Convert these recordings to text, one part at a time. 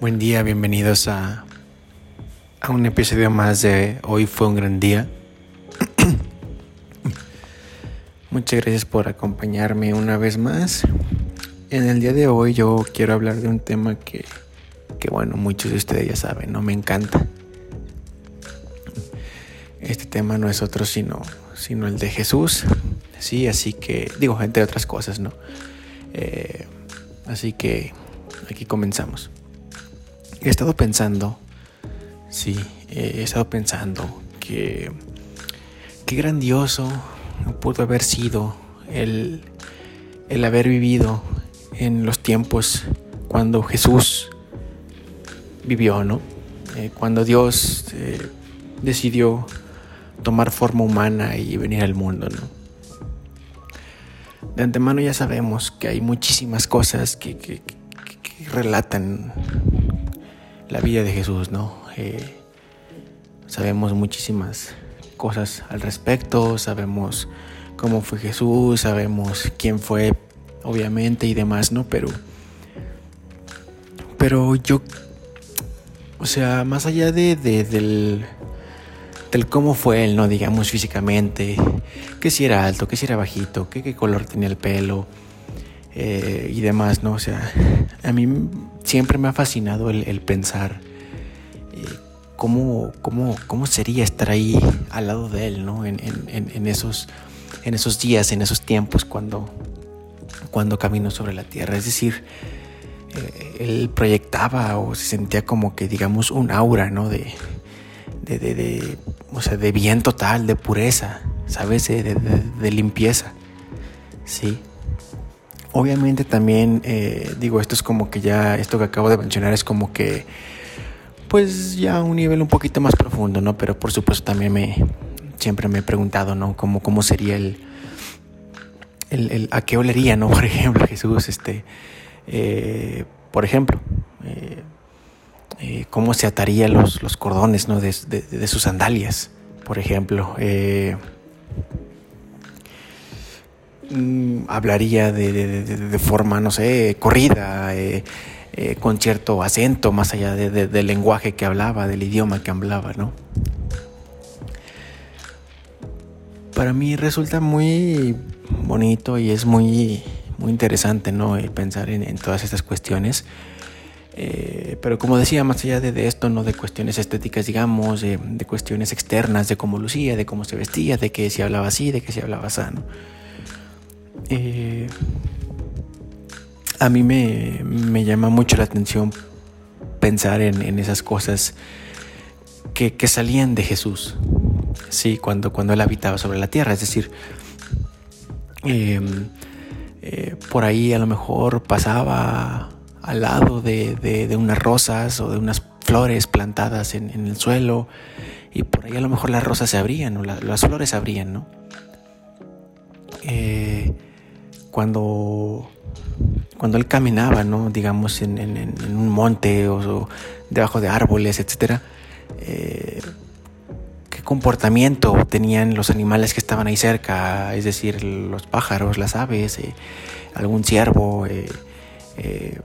Buen día, bienvenidos a, a un episodio más de Hoy fue un gran día. Muchas gracias por acompañarme una vez más. En el día de hoy yo quiero hablar de un tema que, que bueno, muchos de ustedes ya saben, no me encanta. Este tema no es otro sino, sino el de Jesús. Sí, así que, digo, entre otras cosas, ¿no? Eh, así que aquí comenzamos. He estado pensando, sí, he estado pensando que qué grandioso pudo haber sido el, el haber vivido en los tiempos cuando Jesús vivió, ¿no? Eh, cuando Dios eh, decidió tomar forma humana y venir al mundo, ¿no? De antemano ya sabemos que hay muchísimas cosas que, relatan la vida de Jesús, ¿no? Eh, sabemos muchísimas cosas al respecto, sabemos cómo fue Jesús, sabemos quién fue, obviamente, y demás, ¿no? Pero, pero yo, o sea, más allá de, de del, del cómo fue él, ¿no? Digamos físicamente, que si era alto, que si era bajito, que qué color tenía el pelo eh, y demás, ¿no? O sea, a mí siempre me ha fascinado el, pensar eh, cómo, cómo, cómo, sería estar ahí al lado de él, ¿no? En, en, en, esos, en esos días, en esos tiempos cuando, cuando caminó sobre la tierra. Es decir, eh, él proyectaba o se sentía como que, digamos, un aura, ¿no? De, de, de, de o sea, de bien total, de pureza, ¿sabes? De, de limpieza, ¿sí? Obviamente también, eh, digo, esto es como que ya, esto que acabo de mencionar es como que, pues ya un nivel un poquito más profundo, ¿no? Pero por supuesto también me, siempre me he preguntado, ¿no? Cómo, cómo sería el, el, el, a qué olería, ¿no? Por ejemplo, Jesús, este, eh, por ejemplo, eh, eh, cómo se ataría los, los cordones, ¿no? De, de, sus sandalias, por ejemplo. Eh, Mm, hablaría de, de, forma, no sé, corrida, eh, con cierto acento, más allá del lenguaje que hablaba, del idioma que hablaba, ¿no? Para mí resulta muy bonito y es muy, muy interesante, ¿no? El pensar en, en, todas estas cuestiones. Eh, pero como decía, más allá de, esto, no de cuestiones estéticas, digamos, de, cuestiones externas, de cómo lucía, de cómo se vestía, de que si hablaba así, de que si hablaba sano. Eh, a mí me, me, llama mucho la atención pensar en, esas cosas que, salían de Jesús, sí, cuando, cuando él habitaba sobre la tierra, es decir, eh, eh, por ahí a lo mejor pasaba al lado de, de, unas rosas o de unas flores plantadas en, en, el suelo y por ahí a lo mejor las rosas se abrían o la, las flores se abrían, ¿no? Eh, cuando, cuando él caminaba, ¿no? digamos, en, en, un monte o, debajo de árboles, etc. Eh, ¿Qué comportamiento tenían los animales que estaban ahí cerca? Es decir, los pájaros, las aves, eh, algún ciervo, eh,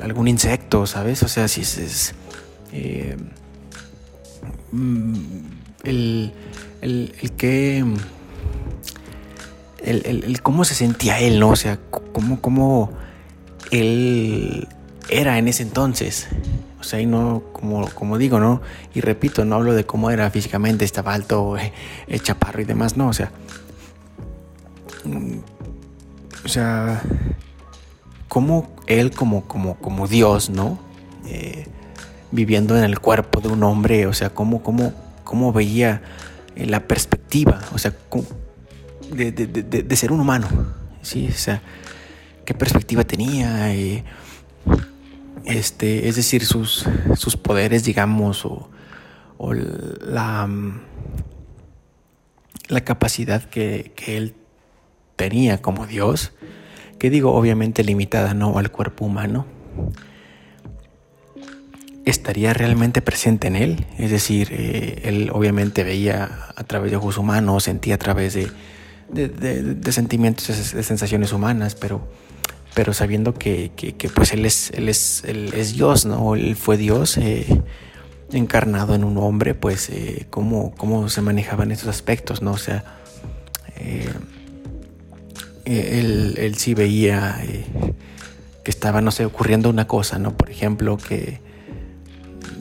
algún insecto, ¿sabes? O sea, si es... es mm, el, el, el que el, el, el, cómo se sentía él, ¿no? O sea, cómo, cómo él era en ese entonces. O sea, y no, como, como digo, ¿no? Y repito, no hablo de cómo era físicamente, estaba alto, eh, chaparro y demás, no, o sea. Mm, o sea, cómo él como, como, como Dios, ¿no? Eh, viviendo en el cuerpo de un hombre, o sea, cómo, cómo, cómo veía la perspectiva, o sea, de, de, de, de, ser un humano, ¿sí? O sea, qué perspectiva tenía, eh, este, es decir, sus, sus poderes, digamos, o, o la, la capacidad que, que, él tenía como Dios, que digo, obviamente limitada, ¿no? Al cuerpo humano, estaría realmente presente en él, es decir, eh, él obviamente veía a través de ojos humanos, sentía a través de de, sentimientos, de sensaciones humanas, pero, pero sabiendo que, pues él es, él es, él es Dios, ¿no? Él fue Dios eh, encarnado en un hombre, pues eh, cómo, cómo, se manejaban esos aspectos, ¿no? O sea, eh, él, él, sí veía que estaba, no sé, ocurriendo una cosa, ¿no? Por ejemplo, que,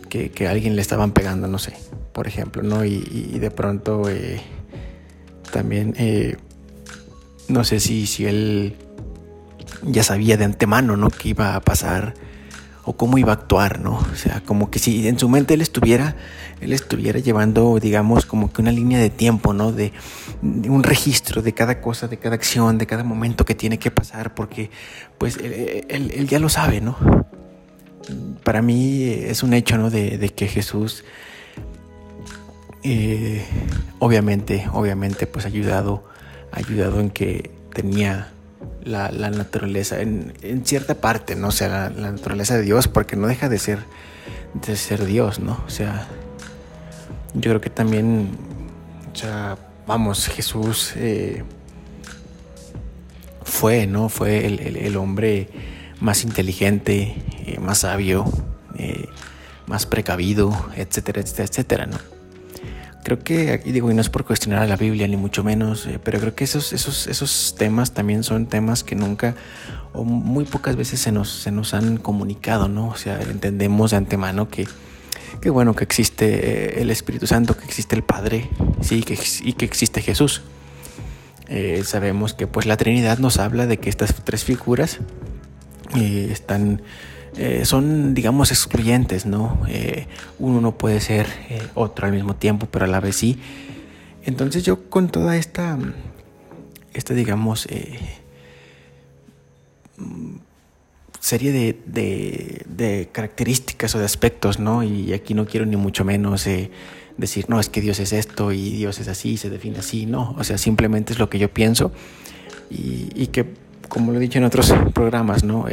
que, alguien le estaban pegando, no sé, por ejemplo, ¿no? Y, de pronto también, no sé si, si él ya sabía de antemano, ¿no? Que iba a pasar o cómo iba a actuar, ¿no? O sea, como que si en su mente él estuviera, él estuviera llevando, digamos, como que una línea de tiempo, ¿no? De, un registro de cada cosa, de cada acción, de cada momento que tiene que pasar, porque pues él, ya lo sabe, ¿no? Para mí es un hecho, ¿no? De, que Jesús, eh, obviamente, obviamente, pues ha ayudado, ha ayudado en que tenía la, naturaleza, en, cierta parte, ¿no? O sea, la, naturaleza de Dios, porque no deja de ser, de ser Dios, ¿no? O sea, yo creo que también, o sea, vamos, Jesús eh, fue, ¿no? Fue el, hombre más inteligente, eh, más sabio, eh, más precavido, etcétera, etcétera, etcétera, ¿no? Creo que, y digo, y no es por cuestionar a la Biblia, ni mucho menos, eh, pero creo que esos, esos, esos temas también son temas que nunca o muy pocas veces se nos, se nos han comunicado, ¿no? O sea, entendemos de antemano que, que bueno, que existe eh, el Espíritu Santo, que existe el Padre, sí, que, y que existe Jesús. Eh, sabemos que pues la Trinidad nos habla de que estas tres figuras están eh, son, digamos, excluyentes, ¿no? Eh, uno no puede ser eh, otro al mismo tiempo, pero a la vez sí. Entonces yo con toda esta, esta digamos, serie de, de, características o de aspectos, ¿no? Y aquí no quiero ni mucho menos decir, no, es que Dios es esto y Dios es así, se define así, no. O sea, simplemente es lo que yo pienso y, y que, como lo he dicho en otros programas, ¿no?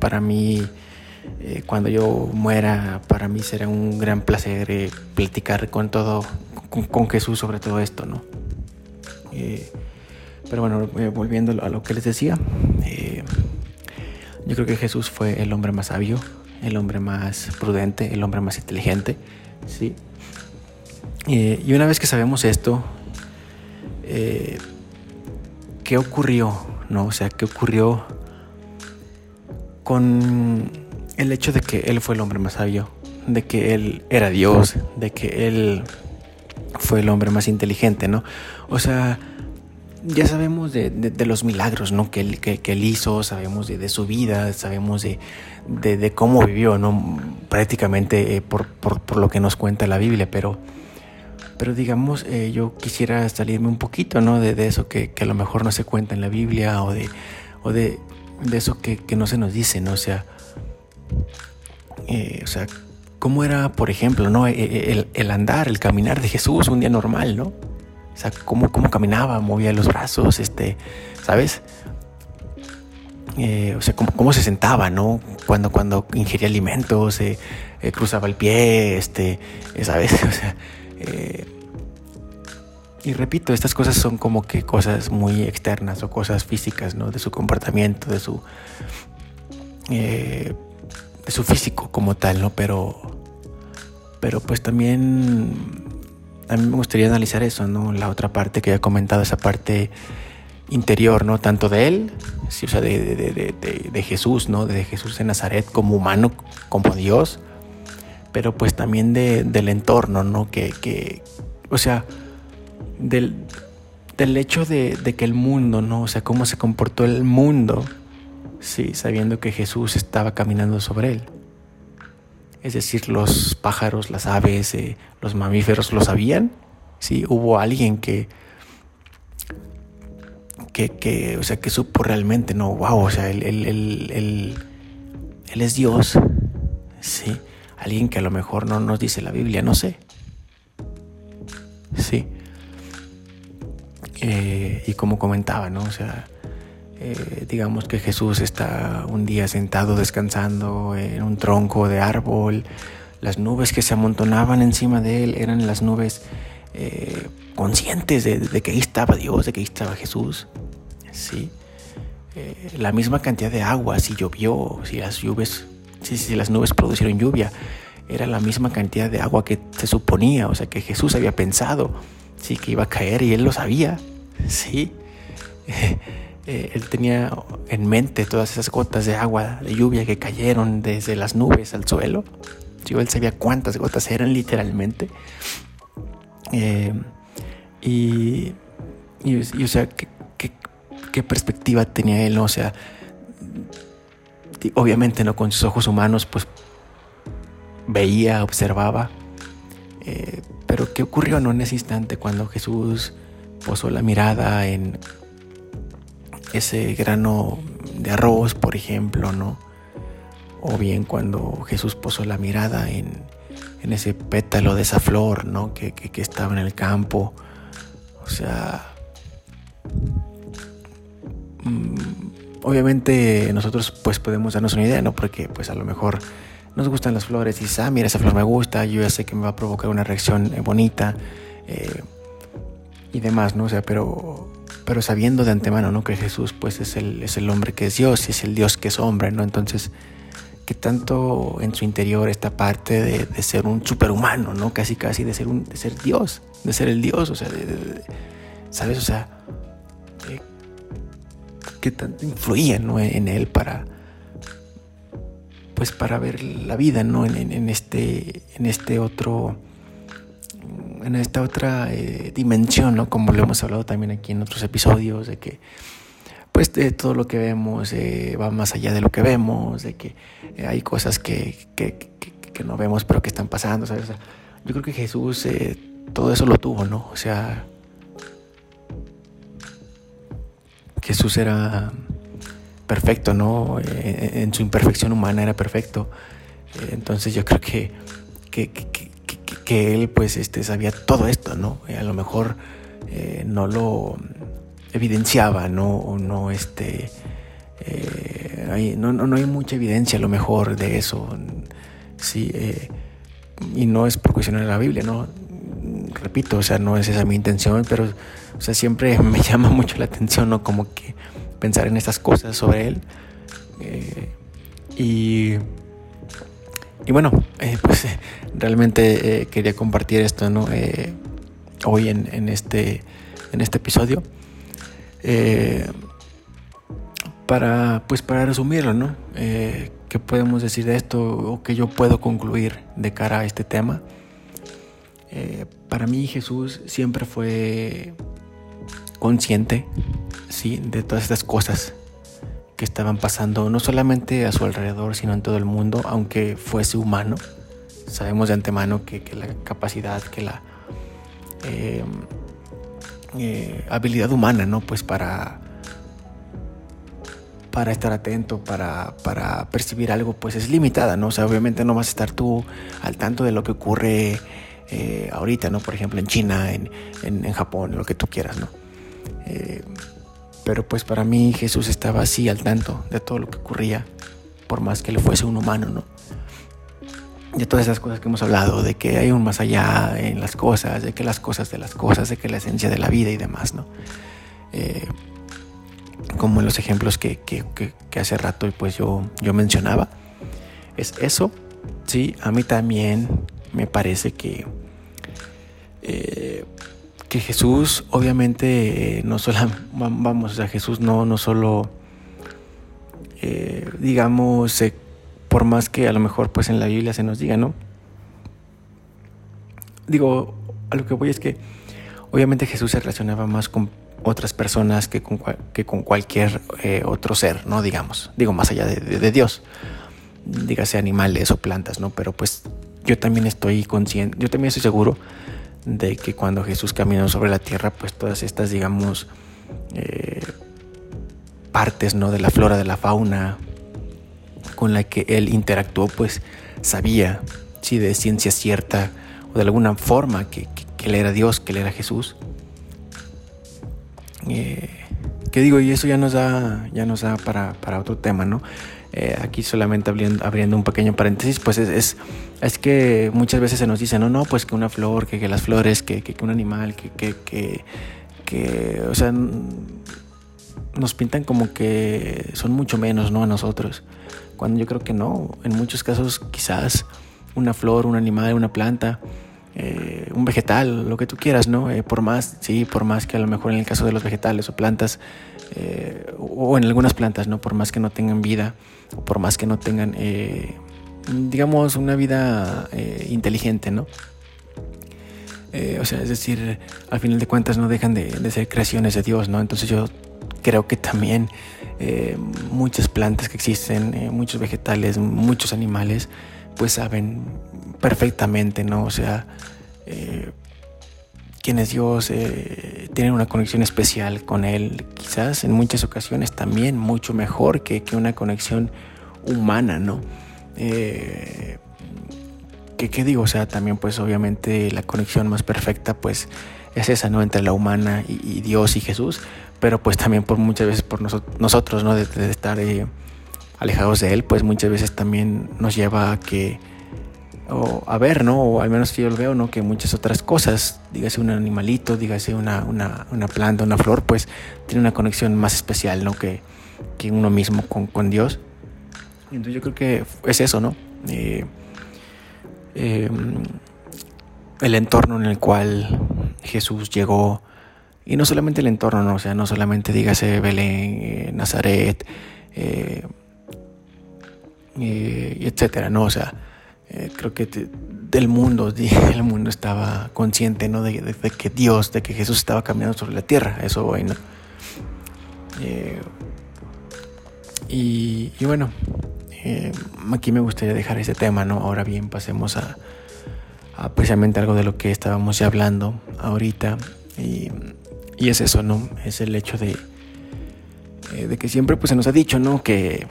para mí eh, cuando yo muera, para mí será un gran placer eh, platicar con todo, con, Jesús sobre todo esto, ¿no? Eh, pero bueno, volviendo a lo que les decía, yo creo que Jesús fue el hombre más sabio, el hombre más prudente, el hombre más inteligente, ¿sí? y una vez que sabemos esto, ¿qué ocurrió? ¿No? O sea, ¿qué ocurrió con el hecho de que él fue el hombre más sabio, de que él era Dios, de que él fue el hombre más inteligente, ¿no? O sea, ya sabemos de, los milagros, ¿no? Que él, que, él hizo, sabemos de, su vida, sabemos de, cómo vivió, ¿no? Prácticamente eh, por, lo que nos cuenta la Biblia, pero, pero digamos, eh, yo quisiera salirme un poquito, ¿no? De, eso que, a lo mejor no se cuenta en la Biblia o de, o de, eso que, que no se nos dice, ¿no? O sea, eh, o sea, cómo era, por ejemplo, ¿no? E, e, el, andar, el caminar de Jesús un día normal, ¿no? O sea, cómo, cómo caminaba, movía los brazos, este, ¿sabes? Eh, o sea, cómo, cómo, se sentaba, ¿no? Cuando, cuando ingería alimentos, eh, cruzaba el pie, este, ¿sabes? O sea, y repito, estas cosas son como que cosas muy externas o cosas físicas, ¿no? De su comportamiento, de su de su físico como tal, ¿no? Pero, pero pues también a mí me gustaría analizar eso, ¿no? La otra parte que ya he comentado, esa parte interior, ¿no? Tanto de él, sí, o sea, de, de, de, Jesús, ¿no? De Jesús de Nazaret como humano, como Dios, pero pues también del entorno, ¿no? Que, que o sea, del, del hecho de, que el mundo, ¿no? O sea, cómo se comportó el mundo sí, sabiendo que Jesús estaba caminando sobre él. Es decir, los pájaros, las aves, eh, los mamíferos lo sabían. Sí, hubo alguien que, que, o sea, que supo realmente, no, wow, o sea, él, él, es Dios. Sí, alguien que a lo mejor no nos dice la Biblia, no sé. Sí. Eh, y como comentaba, ¿no? O sea, eh, digamos que Jesús está un día sentado descansando en un tronco de árbol, las nubes que se amontonaban encima de él eran las nubes eh, conscientes de, que ahí estaba Dios, de que ahí estaba Jesús. Sí. eh, la misma cantidad de agua, si llovió, si las lluvias, si, las nubes producieron lluvia, era la misma cantidad de agua que se suponía, o sea que Jesús había pensado, sí, que iba a caer y él lo sabía, sí. Eh, él tenía en mente todas esas gotas de agua, de lluvia que cayeron desde las nubes al suelo. Sí, él sabía cuántas gotas eran literalmente. Eh, y, y, o sea, ¿qué, perspectiva tenía él? O sea, obviamente no con sus ojos humanos, pues veía, observaba. Eh, pero ¿qué ocurrió ¿no? en ese instante cuando Jesús posó la mirada en ese grano de arroz, por ejemplo, ¿no? O bien cuando Jesús posó la mirada en, en ese pétalo de esa flor, ¿no? Que, que, que estaba en el campo. O sea, mm, obviamente nosotros pues podemos darnos una idea, ¿no? Porque pues a lo mejor nos gustan las flores y dices, ah, mira, esa flor me gusta, yo ya sé que me va a provocar una reacción eh, bonita eh, y demás, ¿no? O sea, pero, pero sabiendo de antemano, ¿no? Que Jesús pues es el, es el hombre que es Dios y es el Dios que es hombre, ¿no? Entonces, que tanto en su interior esta parte de, ser un superhumano, ¿no? Casi, casi de ser, un, de ser Dios, de ser el Dios, o sea, de, ¿sabes? O sea, eh, que tanto influía, ¿no? En él para pues para ver la vida, ¿no? En, este, en este otro, en esta otra eh, dimensión, ¿no? Como lo hemos hablado también aquí en otros episodios, de que pues de todo lo que vemos eh, va más allá de lo que vemos, de que eh, hay cosas que, que, no vemos pero que están pasando, ¿sabes? yo creo que Jesús todo eso lo tuvo, ¿no? O sea, Jesús era perfecto, ¿no? Eh, en su imperfección humana era perfecto. Entonces yo creo que, que, él pues este, sabía todo esto, ¿no? Eh, a lo mejor no lo evidenciaba, ¿no? O no, este, no, no, hay mucha evidencia a lo mejor de eso, sí, y no es por cuestionar la Biblia, ¿no? Repito, o sea, no es esa mi intención, pero, o sea, siempre me llama mucho la atención, ¿no? Como que pensar en estas cosas sobre él. Eh, y, y bueno, eh, pues realmente eh, quería compartir esto ¿no? hoy en, este, en este episodio. para, pues para resumirlo, ¿no? ¿Qué podemos decir de esto o qué yo puedo concluir de cara a este tema? para mí Jesús siempre fue consciente ¿sí? de todas estas cosas que estaban pasando, no solamente a su alrededor, sino en todo el mundo, aunque fuese humano. Sabemos de antemano que, la capacidad, que la eh, eh, habilidad humana, ¿no? Pues para, para estar atento, para, para, percibir algo, pues es limitada, ¿no? O sea, obviamente no vas a estar tú al tanto de lo que ocurre eh, ahorita, ¿no? Por ejemplo, en China, en, en, en Japón, lo que tú quieras, ¿no? Pero pues para mí Jesús estaba así al tanto de todo lo que ocurría, por más que le fuese un humano, ¿no? De todas esas cosas que hemos hablado, de que hay un más allá en las cosas, de que las cosas de las cosas, de que la esencia de la vida y demás, ¿no? Eh, como en los ejemplos que, que, que, hace rato pues yo, yo mencionaba. Es eso, sí, a mí también me parece que eh, que Jesús obviamente no solo, vamos, o Jesús no, no solo, eh, digamos, por más que a lo mejor pues en la Biblia se nos diga, ¿no? Digo, a lo que voy es que obviamente Jesús se relacionaba más con otras personas que con, que con cualquier eh, otro ser, ¿no? Digamos, digo, más allá de, de Dios, dígase animales o plantas, ¿no? Pero pues yo también estoy consciente, yo también estoy seguro de que cuando Jesús caminó sobre la tierra, pues todas estas, digamos, eh, partes ¿no? de la flora, de la fauna con la que él interactuó, pues sabía, si de ciencia cierta o de alguna forma que, él era Dios, que él era Jesús. Eh, ¿Qué digo? Y eso ya nos da, ya nos da para, para otro tema, ¿no? Eh, aquí solamente abriendo, un pequeño paréntesis, pues es, es, que muchas veces se nos dice, no, no, pues que una flor, que, que las flores, que, que, un animal, que, que, que, o sea, nos pintan como que son mucho menos, ¿no? A nosotros. Cuando yo creo que no. En muchos casos quizás una flor, un animal, una planta, eh, un vegetal, lo que tú quieras, ¿no? Eh, por más, sí, por más que a lo mejor en el caso de los vegetales o plantas, eh, o en algunas plantas, ¿no? Por más que no tengan vida, o por más que no tengan, digamos, una vida inteligente, ¿no? o sea, es decir, al final de cuentas no dejan de, de, ser creaciones de Dios, ¿no? Entonces yo creo que también muchas plantas que existen, muchos vegetales, muchos animales, pues saben perfectamente, ¿no? O sea, eh, quién es Dios, eh, tienen una conexión especial con Él, quizás en muchas ocasiones también mucho mejor que, una conexión humana, ¿no? Eh, ¿qué, digo? O sea, también pues obviamente la conexión más perfecta pues es esa, ¿no? Entre la humana y, Dios y Jesús, pero pues también por muchas veces por nosotros, ¿no? De, de estar alejados de Él, pues muchas veces también nos lleva a que o a ver, ¿no? O al menos que yo lo veo, ¿no? Que muchas otras cosas, dígase un animalito, dígase una, una, una planta, una flor, pues tiene una conexión más especial, ¿no? Que, que uno mismo con, con, Dios. Entonces yo creo que es eso, ¿no? Eh, em, el entorno en el cual Jesús llegó, y no solamente el entorno, ¿no? O sea, no solamente dígase Belén, eh, Nazaret, eh, etcétera, ¿no? O sea, eh, creo que del mundo, el mundo estaba consciente ¿no? De, que Dios, de que Jesús estaba caminando sobre la tierra, eso hoy, ¿no? Eh, y, bueno, eh, aquí me gustaría dejar ese tema, ¿no? Ahora bien, pasemos a, precisamente algo de lo que estábamos ya hablando ahorita, y, es eso, ¿no? Es el hecho de, de que siempre pues, se nos ha dicho, ¿no? Que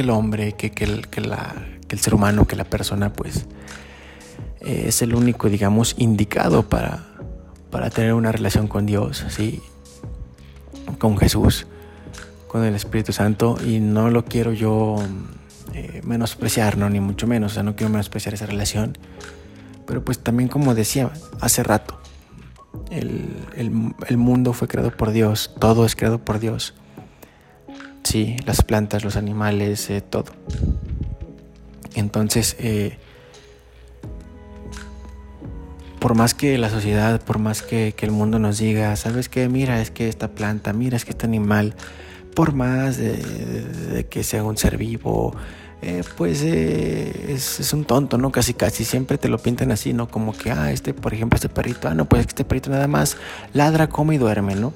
el hombre, que, el, que, la, el ser humano, que la persona, pues eh, es el único, digamos, indicado para, para tener una relación con Dios, ¿sí? con Jesús, con el Espíritu Santo, y no lo quiero yo eh, menospreciar, ¿no? ni mucho menos, o sea, no quiero menospreciar esa relación, pero pues también como decía hace rato, el, el mundo fue creado por Dios, todo es creado por Dios. Sí, las plantas, los animales, eh, todo. Entonces, eh, por más que la sociedad, por más que, el mundo nos diga, ¿sabes qué? Mira, es que esta planta, mira, es que este animal, por más de, que sea un ser vivo, eh, pues es, es, un tonto, ¿no? Casi, casi siempre te lo pintan así, ¿no? Como que, ah, este, por ejemplo, este perrito, ah, no, pues este perrito nada más ladra, come y duerme, ¿no?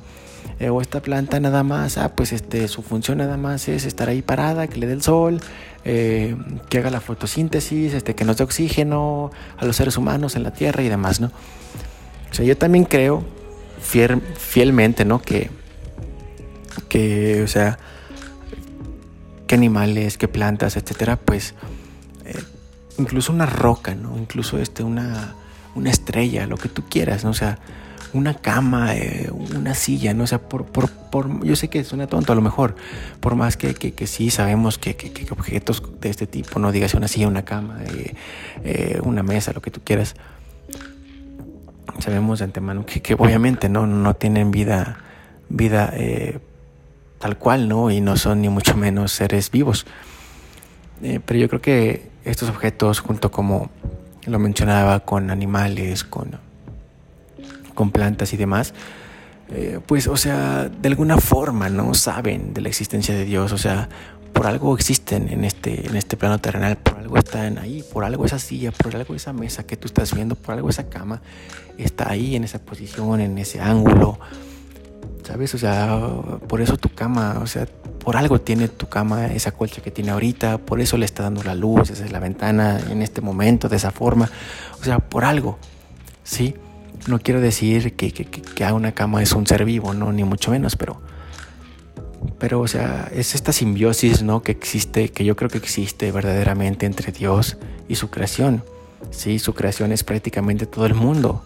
Eh, o esta planta nada más, ah, pues este, su función nada más es estar ahí parada, que le dé el sol, eh, que haga la fotosíntesis, este, que nos dé oxígeno a los seres humanos en la tierra y demás, ¿no? O sea, yo también creo fielmente, ¿no? Que, que, o sea, que animales, que plantas, etcétera, pues eh, incluso una roca, ¿no? Incluso este, una, una estrella, lo que tú quieras, ¿no? O sea, una cama, eh, una silla, ¿no? O sea, por, por, por, yo sé que suena tonto a lo mejor, por más que, que, sí sabemos que, que, objetos de este tipo, no digas una silla, una cama, eh, eh, una mesa, lo que tú quieras, sabemos de antemano que, obviamente no, no tienen vida, vida tal cual, ¿no? Y no son ni mucho menos seres vivos. pero yo creo que estos objetos, junto como lo mencionaba, con animales, con con plantas y demás, eh, pues, o sea, de alguna forma, ¿no? Saben de la existencia de Dios, o sea, por algo existen en este, en este plano terrenal, por algo están ahí, por algo esa silla, por algo esa mesa que tú estás viendo, por algo esa cama está ahí en esa posición, en ese ángulo, ¿sabes? O sea, por eso tu cama, o sea, por algo tiene tu cama esa colcha que tiene ahorita, por eso le está dando la luz, esa es la ventana en este momento, de esa forma, o sea, por algo, ¿sí? No quiero decir que, que, una cama es un ser vivo, no, ni mucho menos, pero, pero, o sea, es esta simbiosis, ¿no? Que existe, que yo creo que existe verdaderamente entre Dios y su creación. Sí, su creación es prácticamente todo el mundo,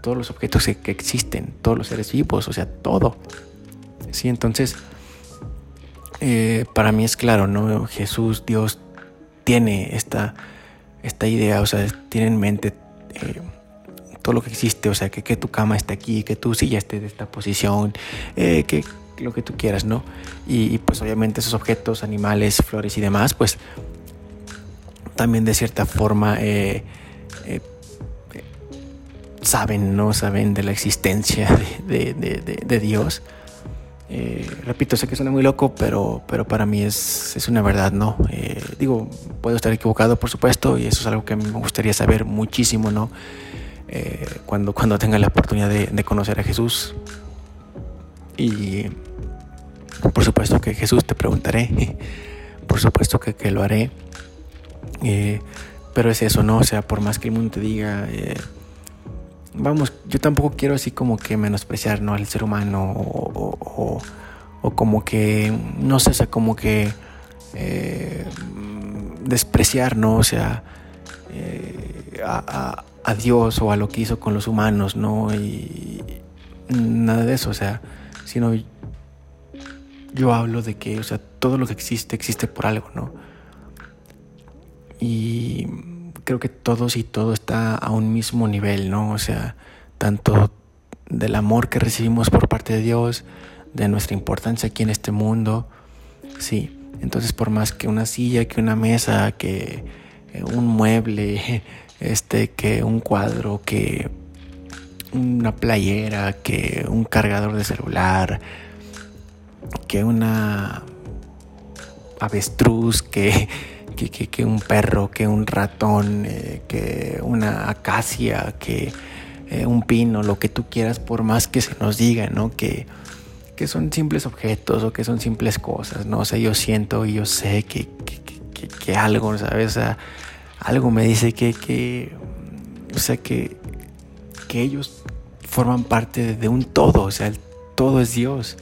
todos los objetos que, existen, todos los seres vivos, o sea, todo. Sí, entonces, eh, para mí es claro, ¿no? Jesús, Dios, tiene esta, esta idea, o sea, tiene en mente. Eh, todo lo que existe, o sea, que, que tu cama esté aquí, que tu silla esté de esta posición, eh, que lo que tú quieras, ¿no? Y, pues obviamente esos objetos, animales, flores y demás, pues también de cierta forma eh, eh, saben, ¿no? Saben de la existencia de, Dios. repito, sé que suena muy loco, pero, pero para mí es, es una verdad, ¿no? digo, puedo estar equivocado, por supuesto, y eso es algo que me gustaría saber muchísimo, ¿no? Cuando, cuando tenga la oportunidad de, conocer a Jesús. Y por supuesto que Jesús te preguntaré, por supuesto que, lo haré. Eh, pero es eso, ¿no? O sea, por más que el mundo te diga, eh, vamos, yo tampoco quiero así como que menospreciar, ¿no? Al ser humano o, o, como que, no sé, o sea, como que eh, despreciar, ¿no? O sea, a, a, Dios o a lo que hizo con los humanos, ¿no? Y nada de eso, o sea, sino yo hablo de que, o sea, todo lo que existe existe por algo, ¿no? Y creo que todos y todo está a un mismo nivel, ¿no? O sea, tanto del amor que recibimos por parte de Dios, de nuestra importancia aquí en este mundo, sí. Entonces, por más que una silla, que una mesa, que eh, un mueble, este, que un cuadro, que una playera, que un cargador de celular, que una avestruz, que, que, un perro, que un ratón, eh, que una acacia, que eh, un pino, lo que tú quieras, por más que se nos diga, ¿no? Que, que son simples objetos o que son simples cosas, ¿no? O sea, yo siento y yo sé que, que, algo, ¿sabes? Algo me dice que, que o sea, que, que ellos forman parte de un todo, o sea, el todo es Dios.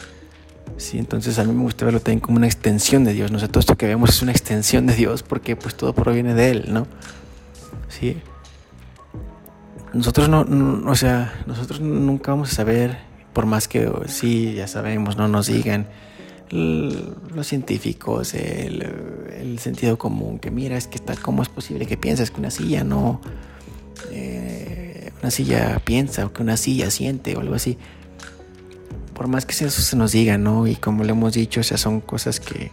Sí, entonces a mí me gusta verlo también como una extensión de Dios, ¿no? Todo esto que vemos es una extensión de Dios porque pues todo proviene de Él, ¿no? Sí. Nosotros no, o sea, nosotros nunca vamos a saber, por más que sí, ya sabemos, no nos digan los científicos, el, sentido común, que mira, es que está, ¿cómo es posible que pienses que una silla no, eh, una silla piensa o que una silla siente o algo así? por más que eso se nos diga, ¿no? Y como le hemos dicho, o sea, son cosas que,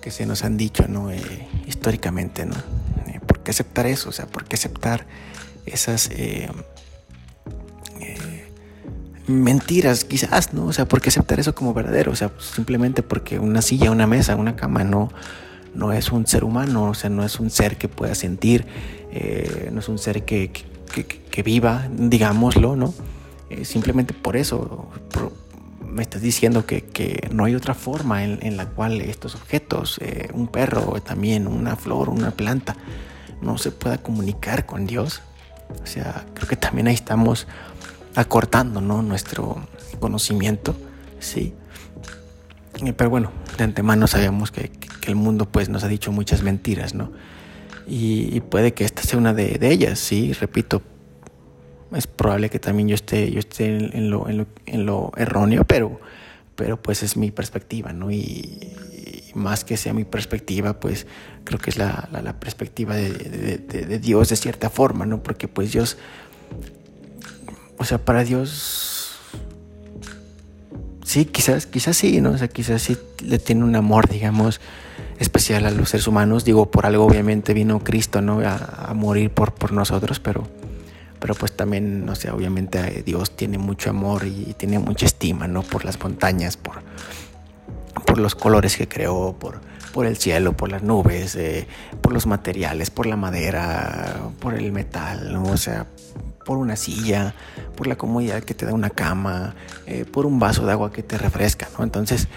que se nos han dicho, ¿no? Eh, históricamente, ¿no? Eh, ¿Por qué aceptar eso? O sea, ¿por qué aceptar esas mentiras, quizás, ¿no? O sea, ¿por qué aceptar eso como verdadero? O sea, simplemente porque una silla, una mesa, una cama no, no es un ser humano, o sea, no es un ser que pueda sentir, no es un ser que, que viva, digámoslo, ¿no? Eh, simplemente por eso me estás diciendo que, no hay otra forma en, la cual estos objetos, eh, un perro, también una flor, una planta, no se pueda comunicar con Dios. O sea, creo que también ahí estamos acortando ¿no? nuestro conocimiento, ¿sí? Eh, pero bueno, de antemano sabemos que, el mundo pues nos ha dicho muchas mentiras, ¿no? Y, puede que esta sea una de, de ellas, sí, repito, es probable que también yo esté, yo esté en, lo, en, lo, erróneo, pero, pero pues es mi perspectiva, ¿no? Y, más que sea mi perspectiva, pues creo que es la, perspectiva de, Dios de cierta forma, ¿no? Porque pues Dios, o sea, para Dios, sí, quizás, quizás sí, ¿no? O sea, quizás sí le tiene un amor, digamos, especial a los seres humanos. Digo, por algo obviamente vino Cristo, ¿no? A, morir por, por nosotros, pero pero pues también, no sé, obviamente eh, Dios tiene mucho amor y tiene mucha estima, ¿no? Por las montañas, por, por los colores que creó, por, por el cielo, por las nubes, eh, por los materiales, por la madera, por el metal, ¿no? O sea, por una silla, por la comodidad que te da una cama, eh, por un vaso de agua que te refresca, ¿no? Entonces,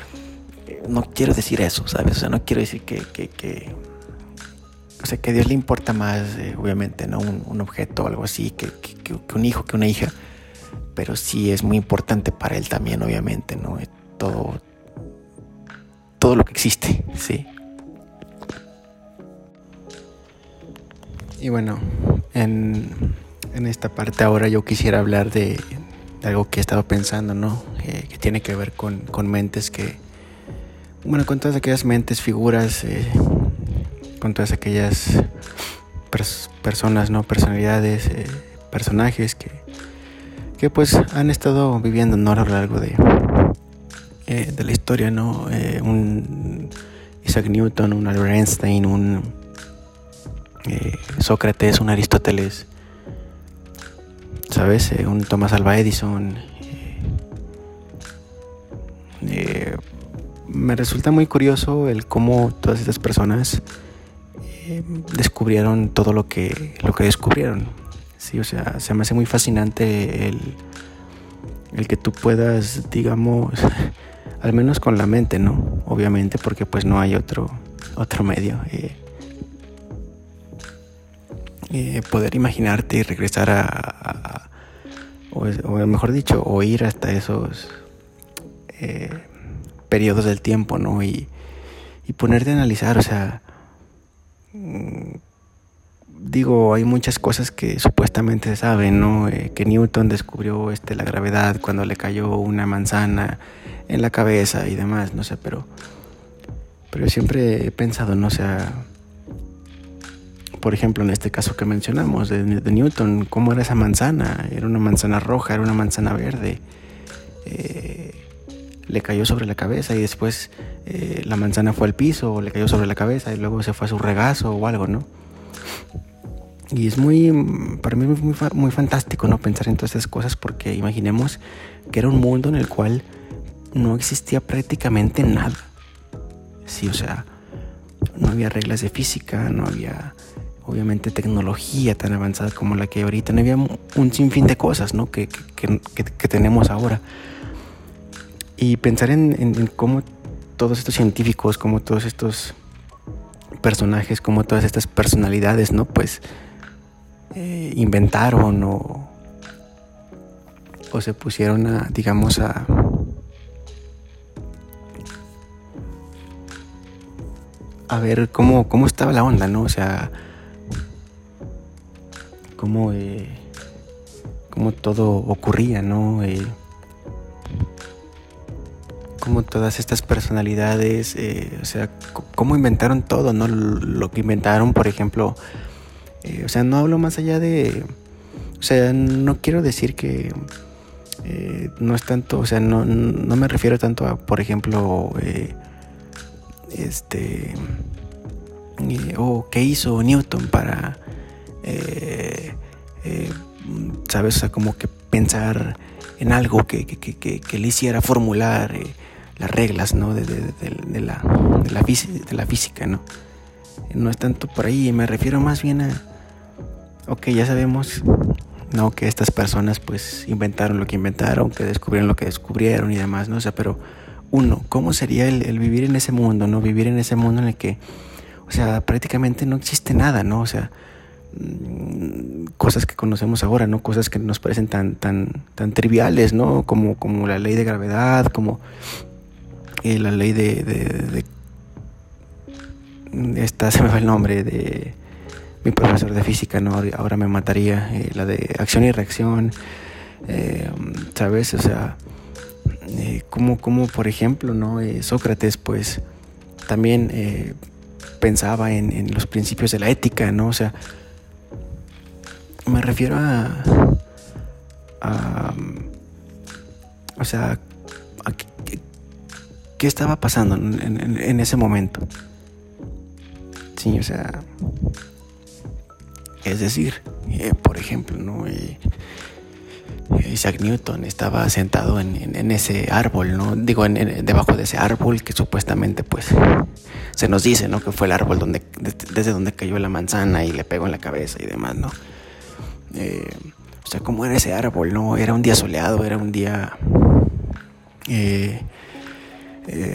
no quiero decir eso, ¿sabes? O sea, no quiero decir que, o sea, que a Dios le importa más, eh, obviamente, ¿no? Un, objeto o algo así, que, un hijo, que una hija. Pero sí es muy importante para Él también, obviamente, ¿no? Eh, todo, todo lo que existe, sí. Y bueno, en, esta parte ahora yo quisiera hablar de, algo que he estado pensando, ¿no? Eh, que tiene que ver con, mentes que, bueno, con todas aquellas mentes, figuras, con todas aquellas personas, ¿no? Personalidades, eh, personajes que, que pues han estado viviendo ¿no? a lo largo de, eh, de la historia, ¿no? Eh, un Isaac Newton, un Albert Einstein, un Sócrates, un Aristóteles, ¿sabes? un Thomas Alva Edison. me resulta muy curioso el cómo todas estas personas descubrieron todo lo que, lo que descubrieron. Sí, o sea, se me hace muy fascinante el, el que tú puedas, digamos, al menos con la mente, ¿no? Obviamente, porque pues no hay otro, otro medio. Eh, eh, poder imaginarte y regresar a, o, mejor dicho, o ir hasta esos eh, periodos del tiempo, ¿no? Y, y ponerte a analizar, o sea, Mm, digo, hay muchas cosas que supuestamente se saben, ¿no? Eh, que Newton descubrió este, la gravedad cuando le cayó una manzana en la cabeza y demás, no sé, pero, pero siempre he pensado, no o sea, por ejemplo, en este caso que mencionamos de, Newton, ¿cómo era esa manzana? Era una manzana roja, era una manzana verde. Eh, le cayó sobre la cabeza y después eh, la manzana fue al piso o le cayó sobre la cabeza y luego se fue a su regazo o algo, ¿no? Y es muy, para mí muy, muy fantástico, ¿no? Pensar en todas esas cosas porque imaginemos que era un mundo en el cual no existía prácticamente nada. Sí, o sea, no había reglas de física, no había obviamente tecnología tan avanzada como la que hay ahorita, no había un sinfín de cosas, ¿no? Que, que, que tenemos ahora. Y pensar en, cómo todos estos científicos, como todos estos personajes, como todas estas personalidades, ¿no? Pues eh, inventaron o, o se pusieron a, digamos, a... a ver cómo, cómo estaba la onda, ¿no? O sea, cómo, eh, cómo todo ocurría, ¿no? Eh, como todas estas personalidades, eh, o sea, cómo inventaron todo, ¿no? Lo que inventaron, por ejemplo, eh, o sea, no hablo más allá de, o sea, no quiero decir que no es tanto, o sea, no, no, me refiero tanto a, por ejemplo, este, o qué hizo Newton para, ¿sabes? O sea, como que pensar en algo que, le hiciera formular las reglas ¿no? de, de, la, la de, la, física. ¿no? no es tanto por ahí, me refiero más bien a, ok, ya sabemos ¿no? que estas personas pues inventaron lo que inventaron, que descubrieron lo que descubrieron y demás, ¿no? O sea, pero uno, ¿cómo sería el, el vivir en ese mundo, ¿no? Vivir en ese mundo en el que, o sea, prácticamente no existe nada, ¿no? O sea, cosas que conocemos ahora, ¿no? Cosas que nos parecen tan, tan, tan triviales, ¿no? Como, como la ley de gravedad, como eh, la ley de, de, esta se me va el nombre de mi profesor de física, ¿no? Ahora me mataría, eh, la de acción y reacción, eh, ¿sabes? O sea, como, como por ejemplo, ¿no? Sócrates, pues, también pensaba en, en, los principios de la ética, ¿no? O sea, me refiero a, a o sea, a qué estaba pasando en, ese momento. Sí, o sea, es decir, eh, por ejemplo, ¿no? Eh, Isaac Newton estaba sentado en, ese árbol, ¿no? Digo, debajo de ese árbol que supuestamente, pues, se nos dice, ¿no? Que fue el árbol donde, desde donde cayó la manzana y le pegó en la cabeza y demás, ¿no? Eh, o sea, ¿cómo era ese árbol, no? Era un día soleado, era un día eh,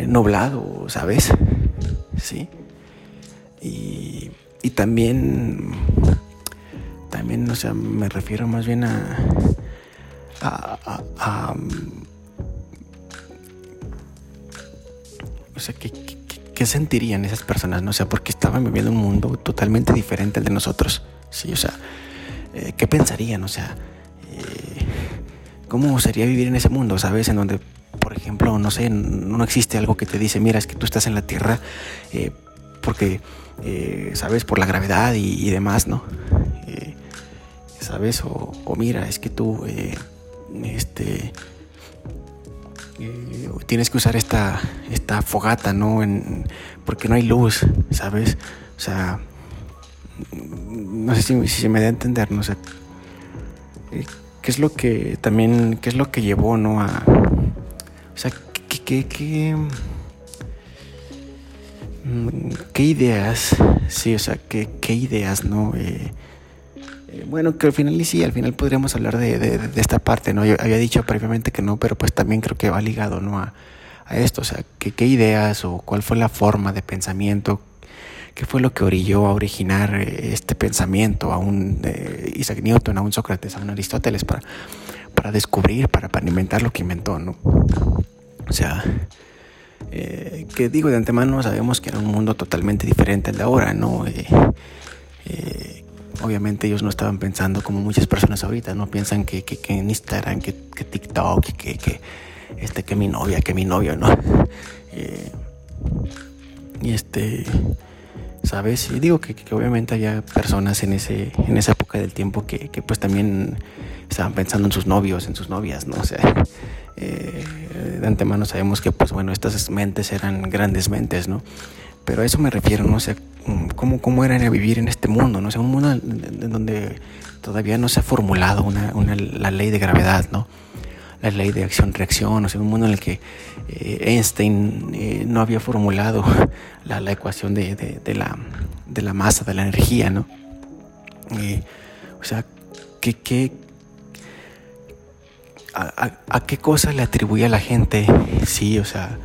noblado, ¿sabes? Sí. Y, y también, también, o sea, me refiero más bien a, a, a, o sea, ¿qué, ¿qué, sentirían esas personas? ¿no? O sea, porque estaban viviendo un mundo totalmente diferente al de nosotros. Sí, o sea, eh, ¿qué pensarían? O sea, eh, ¿cómo sería vivir en ese mundo, sabes? En donde por ejemplo, no sé, no existe algo que te dice, mira, es que tú estás en la Tierra eh, porque, ¿sabes? Por la gravedad y, demás, ¿no? ¿sabes? O, mira, es que tú, este, tienes que usar esta, esta fogata, ¿no? Porque no hay luz, ¿sabes? O sea, no sé si, se me da a entender, ¿no? sé eh, ¿qué es lo que también, qué es lo que llevó, ¿no? A, o sea, ¿qué, qué, qué, mm, ideas, sí, o sea, qué, qué ideas, ¿no? Eh, eh, bueno, que al final sí, al final podríamos hablar de, esta parte, ¿no? Yo había dicho previamente que no, pero pues también creo que va ligado, ¿no? A, esto, o sea, ¿qué, ideas o cuál fue la forma de pensamiento, qué fue lo que orilló a originar eh, este pensamiento a un eh, Isaac Newton, a un Sócrates, a un Aristóteles para, para descubrir, para, para inventar lo que inventó, ¿no? O sea, que digo de antemano sabemos que era un mundo totalmente diferente al de ahora, ¿no? obviamente ellos no estaban pensando como muchas personas ahorita, no piensan que, que, en Instagram, que, que TikTok, que, que, este, que mi novia, que mi novio, ¿no? Eh, y este, ¿sabes? Y digo que, obviamente había personas en, ese, en esa época del tiempo que, pues también estaban pensando en sus novios, en sus novias, ¿no? O sea, eh, de antemano sabemos que pues bueno, estas mentes eran grandes mentes, ¿no? Pero a eso me refiero, ¿no? O sea, cómo, cómo era vivir en este mundo, ¿no? O un mundo en donde todavía no se ha formulado una, una, la ley de gravedad, ¿no? La ley de acción-reacción, o sea, un mundo en el que eh, Einstein eh, no había formulado la, ecuación de, la, de la masa, de la energía, ¿no? Eh, o sea, ¿qué, a, qué cosa le atribuye a la gente? Sí, o sea,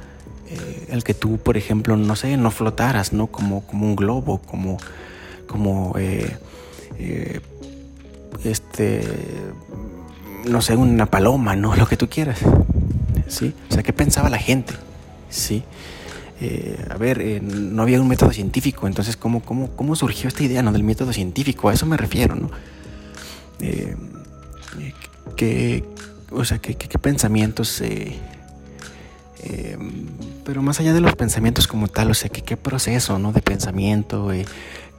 el que tú, por ejemplo, no sé, no flotaras, ¿no? Como, como un globo, como, como, este, no sé, una paloma, ¿no? Lo que tú quieras, O sea, ¿qué pensaba la gente? ¿Sí? a ver, no había un método científico, entonces, ¿cómo, cómo, cómo surgió esta idea, ¿no? Del método científico, a eso me refiero, ¿no? ¿qué, o sea, qué, qué pensamientos... Eh, pero más allá de los pensamientos como tal, o sea, qué proceso ¿no? de pensamiento, eh,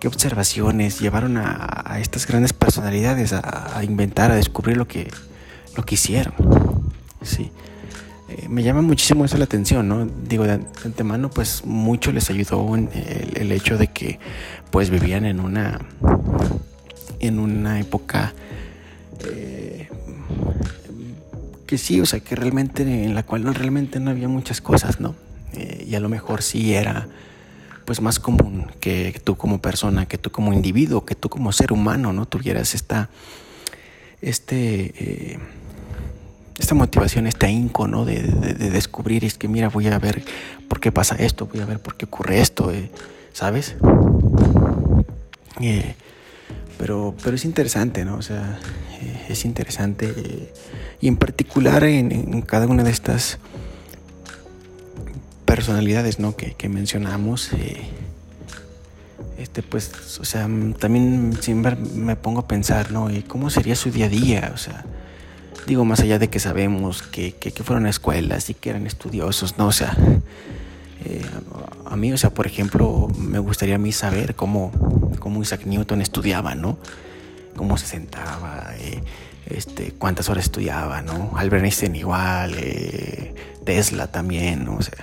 qué observaciones llevaron a, estas grandes personalidades a, inventar, a descubrir lo que, lo que hicieron. Sí. Eh, me llama muchísimo eso la atención, ¿no? Digo, de antemano, pues mucho les ayudó el, hecho de que pues vivían en una, en una época que sí, o sea, que realmente en la cual no, realmente no había muchas cosas, ¿no? Eh, y a lo mejor sí era pues más común que tú como persona, que tú como individuo, que tú como ser humano, ¿no? Tuvieras esta, este, eh, esta motivación, este ahínco, ¿no? De, descubrir, es que mira, voy a ver por qué pasa esto, voy a ver por qué ocurre esto, eh, ¿sabes? pero, pero es interesante, ¿no? O sea, es interesante y en particular en cada una de estas personalidades ¿no? que, mencionamos, eh, este, pues, o sea, también siempre me pongo a pensar, ¿no? ¿Cómo sería su día a día? O sea, digo, más allá de que sabemos que, que, fueron a escuelas y que eran estudiosos, ¿no? O sea, eh, a mí, o sea, por ejemplo, me gustaría a mí saber cómo, cómo Isaac Newton estudiaba, ¿no? Cómo se sentaba, eh, este, cuántas horas estudiaba, ¿no? Albert Einstein igual, Tesla también, ¿no? O sea,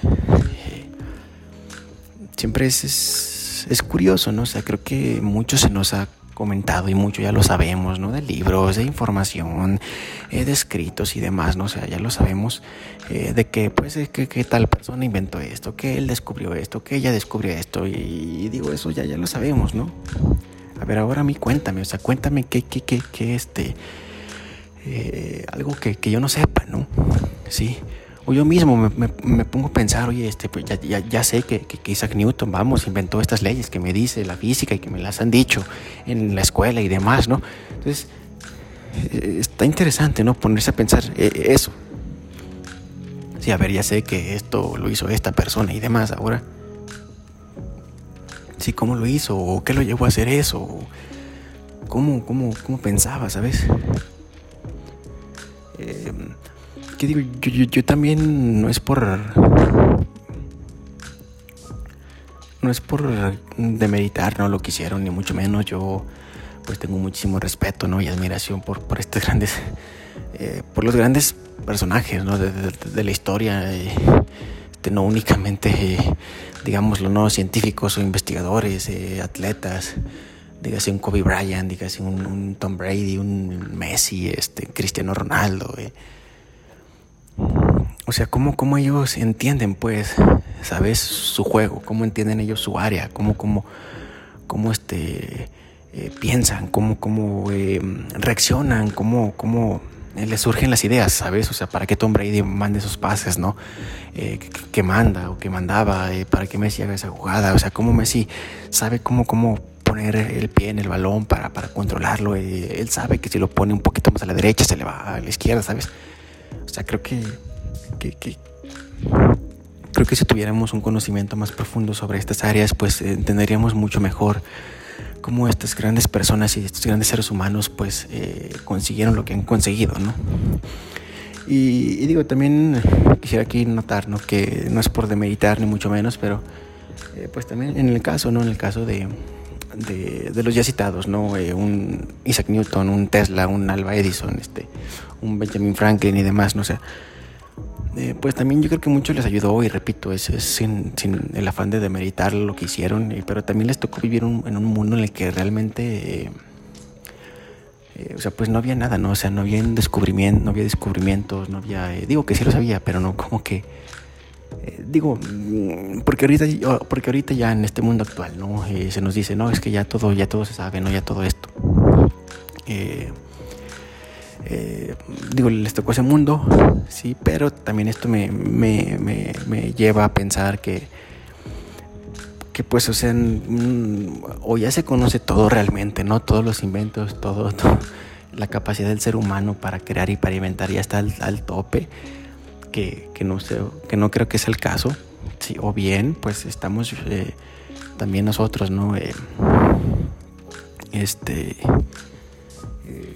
siempre es, es, curioso, ¿no? O sea, creo que mucho se nos ha comentado y mucho ya lo sabemos, ¿no? De libros, de información, eh, de escritos y demás, ¿no? O sea, ya lo sabemos eh, de que, pues, que, que, tal persona inventó esto, que él descubrió esto, que ella descubrió esto y, digo, eso ya, ya lo sabemos, ¿no? A ver, ahora a mí cuéntame, o sea, cuéntame qué, qué, qué, qué este, eh, algo que, que yo no sepa, ¿no? Sí o yo mismo me, pongo a pensar, oye, este, pues ya, ya, sé que, que, Isaac Newton, vamos, inventó estas leyes que me dice la física y que me las han dicho en la escuela y demás, ¿no? Entonces, eh, está interesante, ¿no? Ponerse a pensar eh, eso. Sí, a ver, ya sé que esto lo hizo esta persona y demás, ahora. Sí, ¿cómo lo hizo? ¿O qué lo llevó a hacer eso? ¿Cómo, cómo, cómo pensaba, sabes? Eh, que digo, yo, también no es por. No es por demeritar, no lo que hicieron, ni mucho menos. Yo, pues tengo muchísimo respeto, ¿no? Y admiración por, por estos grandes, eh, por los grandes personajes, ¿no? De, la historia, este, no únicamente, digamos, ¿no? Científicos o investigadores, atletas, dígase un Kobe Bryant, dígase un, un, Tom Brady, un Messi, este, Cristiano Ronaldo, o sea, ¿cómo, cómo ellos entienden, pues, sabes, su juego, cómo entienden ellos su área, cómo, cómo, cómo este, eh, piensan, cómo, cómo eh, reaccionan, cómo, cómo les surgen las ideas, ¿sabes? O sea, para que Tom Brady mande esos pases, ¿no? Eh, que, manda o que mandaba, para que Messi haga esa jugada, o sea, cómo Messi sabe cómo, cómo poner el pie en el balón para, para controlarlo, él sabe que si lo pone un poquito más a la derecha se le va a la izquierda, ¿sabes? O sea, creo que creo que si tuviéramos un conocimiento más profundo sobre estas áreas, pues entenderíamos mucho mejor cómo estas grandes personas y estos grandes seres humanos pues eh, consiguieron lo que han conseguido, ¿no? Y, digo, también quisiera aquí notar, ¿no? Que no es por demeritar ni mucho menos, pero eh, pues también en el caso, ¿no? En el caso de, los ya citados, ¿no? Eh, un Isaac Newton, un Tesla, un Alba Edison, este, un Benjamin Franklin y demás, no sé. Eh, pues también yo creo que mucho les ayudó y repito, es, sin, el afán de demeritar lo que hicieron, pero también les tocó vivir en un mundo en el que realmente, eh, eh, o sea, pues no había nada, ¿no? O sea, no había descubrimiento, no había descubrimientos, no había, digo que sí lo sabía, pero no como que, digo, mm, porque ahorita, porque ahorita ya en este mundo actual, ¿no? se nos dice, no, es que ya todo, ya todo se sabe, ¿no? Ya todo esto. Digo, les tocó ese mundo, sí, pero también esto me, me, me, lleva a pensar que, que pues, o sea, o ya se conoce todo realmente, ¿no? Todos los inventos, todo, la capacidad del ser humano para crear y para inventar ya está al, tope, que, que, no sé, que no creo que sea el caso, sí, o bien, pues estamos eh, también nosotros, ¿no? Eh, este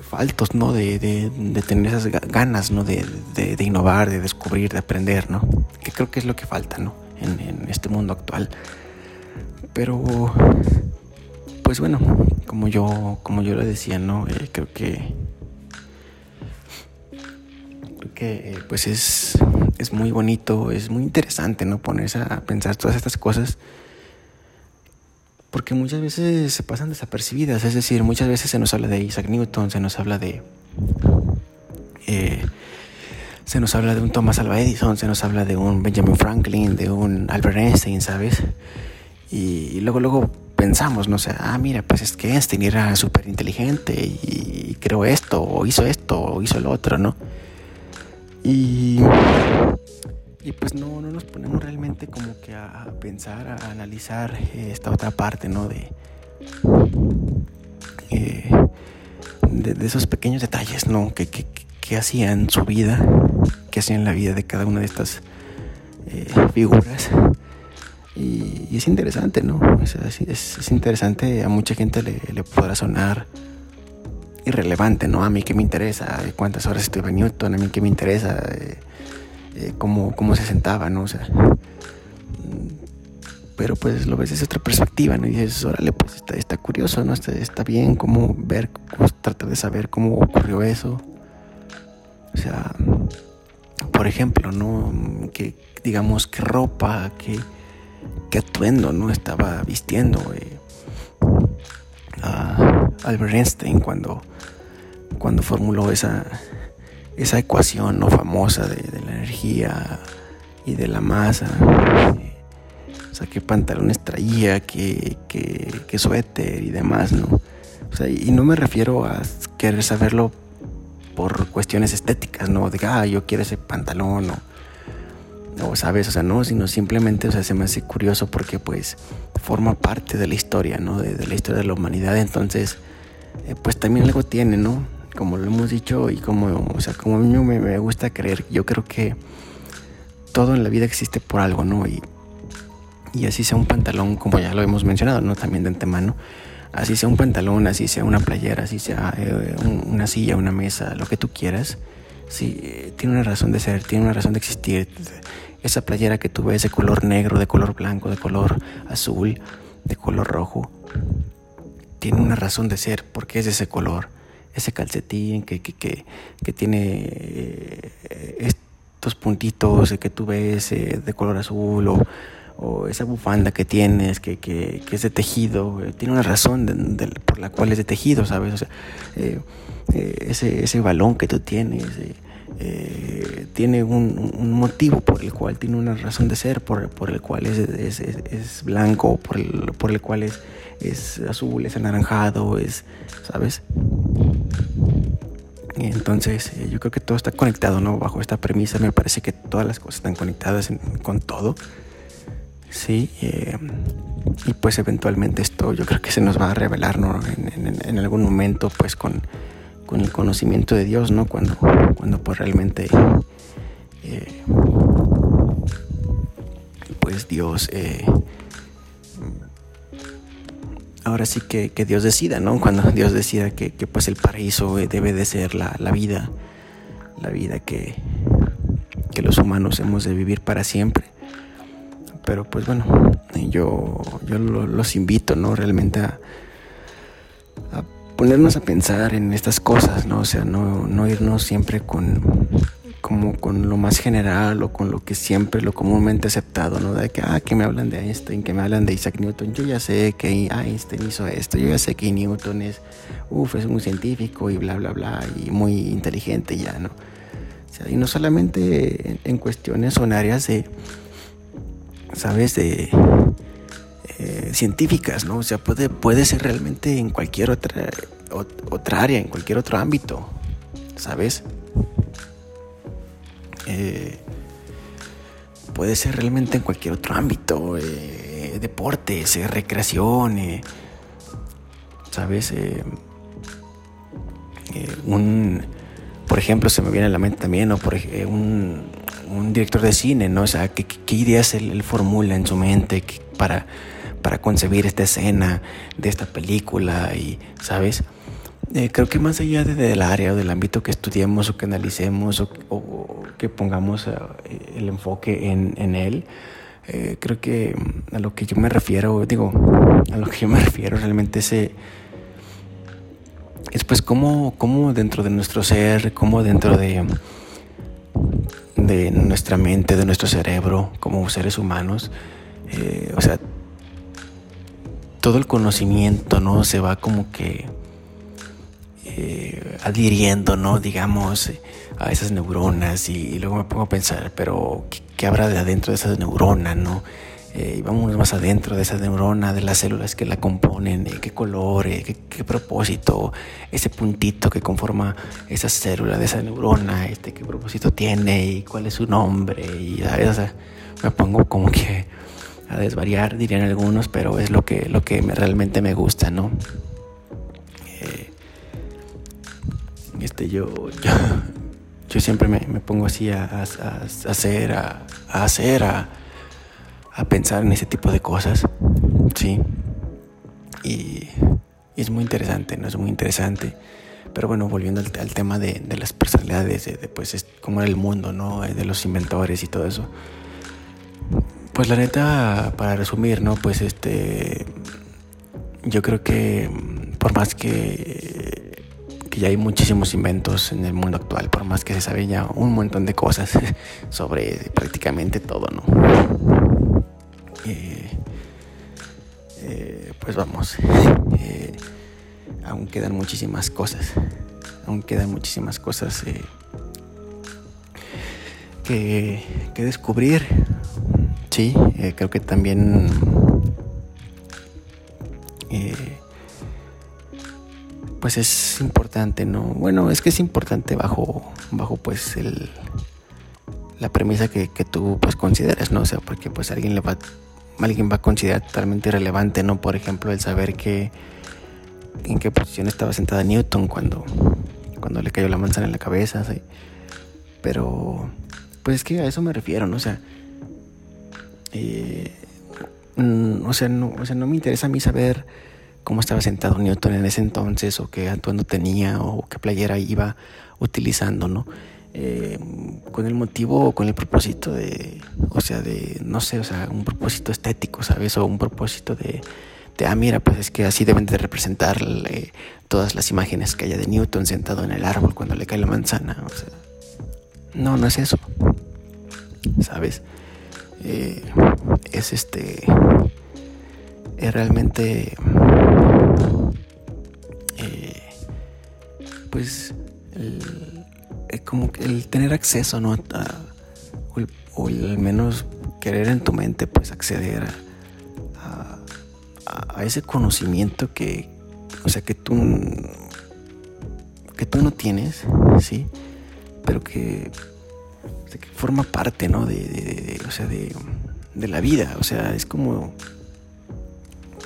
faltos, ¿no? De, tener esas ganas, ¿no? De, innovar, de descubrir, de aprender, ¿no? Que creo que es lo que falta, ¿no? En, este mundo actual. Pero, pues bueno, como yo, como yo lo decía, ¿no? Eh, creo que, que, eh, pues es, es muy bonito, es muy interesante, ¿no? Ponerse a pensar todas estas cosas porque muchas veces se pasan desapercibidas, es decir, muchas veces se nos habla de Isaac Newton, se nos habla de... Eh, se nos habla de un Thomas Alva Edison, se nos habla de un Benjamin Franklin, de un Albert Einstein, ¿sabes? Y, luego, luego pensamos, no sé, ah, mira, pues es que Einstein era súper inteligente y creó esto, o hizo esto, o hizo lo otro, ¿no? Y y pues no, no nos ponemos realmente como que a pensar, a analizar eh, esta otra parte, ¿no? De, eh, de, esos pequeños detalles, ¿no? Que, que, que hacían su vida, que hacían la vida de cada una de estas eh, figuras. Y, es interesante, ¿no? Es, es, interesante, a mucha gente le, le, podrá sonar irrelevante, ¿no? A mí que me interesa, cuántas horas estuve en Newton, a mí que me interesa eh, cómo, se sentaba, ¿no? O sea, pero pues lo ves desde otra perspectiva, ¿no? Y dices, órale, pues está, curioso, ¿no? Está, bien cómo ver, tratar de saber cómo ocurrió eso. O sea, por ejemplo, ¿no? Que digamos, qué ropa, qué, atuendo, ¿no? Estaba vistiendo eh, Albert Einstein cuando, cuando formuló esa, esa ecuación ¿no? famosa de, la energía y de la masa. O sea, qué pantalones traía, qué, qué, suéter y demás, ¿no? O sea, y no me refiero a querer saberlo por cuestiones estéticas, ¿no? De, ah, yo quiero ese pantalón o, o, ¿sabes? O sea, no, sino simplemente, o sea, se me hace curioso porque, pues, forma parte de la historia, ¿no? De, la historia de la humanidad, entonces, eh, pues también algo tiene, ¿no? Como lo hemos dicho y como, o sea, como a mí me, gusta creer, yo creo que todo en la vida existe por algo, ¿no? Y, y así sea un pantalón, como ya lo hemos mencionado, ¿no? También de antemano, así sea un pantalón, así sea una playera, así sea eh, una silla, una mesa, lo que tú quieras, sí, tiene una razón de ser, tiene una razón de existir. Esa playera que tú ves de color negro, de color blanco, de color azul, de color rojo, tiene una razón de ser, porque es de ese color, ese calcetín que, que, que, que tiene eh, estos puntitos que tú ves eh, de color azul o, o, esa bufanda que tienes que, que, es de tejido, eh, tiene una razón por la cual es de tejido, ¿sabes? O sea, ese, ese balón que tú tienes tiene un, motivo por el cual tiene una razón de ser, por, por el cual es, es, es, blanco, por el, por el cual es, es azul, es anaranjado, es, ¿sabes? Entonces, eh, yo creo que todo está conectado, ¿no? Bajo esta premisa, me parece que todas las cosas están conectadas con todo. Sí, eh, y pues eventualmente esto yo creo que se nos va a revelar, ¿no? En, algún momento, pues con con el conocimiento de Dios, ¿no? Cuando, cuando pues realmente eh, pues Dios ahora sí que, Dios decida, ¿no? Cuando Dios decida que, pues el paraíso debe de ser la, vida, la vida que, que los humanos hemos de vivir para siempre. Pero pues bueno, yo, yo los invito, ¿no? Realmente a ponernos a pensar en estas cosas, ¿no? O sea, no, no irnos siempre con como con lo más general o con lo que siempre, lo comúnmente aceptado, ¿no? De que, ah, que me hablan de Einstein, que me hablan de Isaac Newton. Yo ya sé que Einstein hizo esto, yo ya sé que Newton es, uff, es muy científico y bla, bla, bla, y muy inteligente ya, ¿no? O sea, y no solamente en, cuestiones o en áreas de, ¿sabes? De, eh, científicas, ¿no? O sea, puede, puede ser realmente en cualquier otra, otra área, en cualquier otro ámbito, ¿sabes? Eh, puede ser realmente en cualquier otro ámbito, eh, deportes, recreación, ¿sabes? un, por ejemplo, se me viene a la mente también, ¿no? Por un, un director de cine, ¿no? O sea, ¿qué, ideas él, formula en su mente para para concebir esta escena de esta película y, ¿sabes? Eh, creo que más allá de, del área o del ámbito que estudiemos o que analicemos o, que pongamos eh, el enfoque en, en él, eh, creo que a lo que yo me refiero, digo, a lo que yo me refiero realmente es, es pues cómo, cómo dentro de nuestro ser, cómo dentro de, de nuestra mente, de nuestro cerebro, como seres humanos, o sea, todo el conocimiento, ¿no? Se va como que eh, adhiriendo, ¿no? Digamos, a esas neuronas y, luego me pongo a pensar, pero ¿qué, habrá de adentro de esas neuronas, ¿no? Eh, vamos más adentro de esa neurona, de las células que la componen, eh, qué color, qué, propósito, ese puntito que conforma esa célula de esa neurona, este, qué propósito tiene y cuál es su nombre. Y me pongo como que a desvariar, dirían algunos, pero es lo que, lo que realmente me gusta, ¿no? Eh, este, yo, siempre me, pongo así a, hacer, a, hacer, a, pensar en ese tipo de cosas, ¿sí? Y, es muy interesante, ¿no? Es muy interesante. Pero bueno, volviendo al, tema de, las personalidades, de, pues es como era el mundo, ¿no? De los inventores y todo eso. Pues la neta, para resumir, ¿no? Pues este. Yo creo que por más que, que ya hay muchísimos inventos en el mundo actual, por más que se sabe ya un montón de cosas sobre prácticamente todo, ¿no? Eh, eh, pues vamos, eh, aún quedan muchísimas cosas, aún quedan muchísimas cosas que, que descubrir, Sí, creo que también eh, pues es importante, ¿no? Bueno, es que es importante bajo, bajo pues el, la premisa que, tú pues consideras, ¿no? O sea, porque pues alguien le va, alguien va a considerar totalmente irrelevante, ¿no? Por ejemplo, el saber que en qué posición estaba sentada Newton cuando, cuando le cayó la manzana en la cabeza, ¿sí? Pero, pues es que a eso me refiero, ¿no? O sea, eh, mm, o, sea, no, o sea, no me interesa a mí saber cómo estaba sentado Newton en ese entonces o qué atuendo tenía o qué playera iba utilizando, ¿no? Eh, con el motivo o con el propósito de, o sea, de, no sé, o sea, un propósito estético, ¿sabes? O un propósito de, de, ah, mira, pues es que así deben de representar todas las imágenes que haya de Newton sentado en el árbol cuando le cae la manzana. O sea, no, no es eso. ¿Sabes? Eh, es este. Es realmente. Pues. El, como que el tener acceso, ¿no? o, al menos querer en tu mente, pues acceder a, a, ese conocimiento que. O sea, que tú. que tú no tienes, ¿sí? Pero que que forma parte, ¿no? De, o sea, de, la vida. O sea, es como...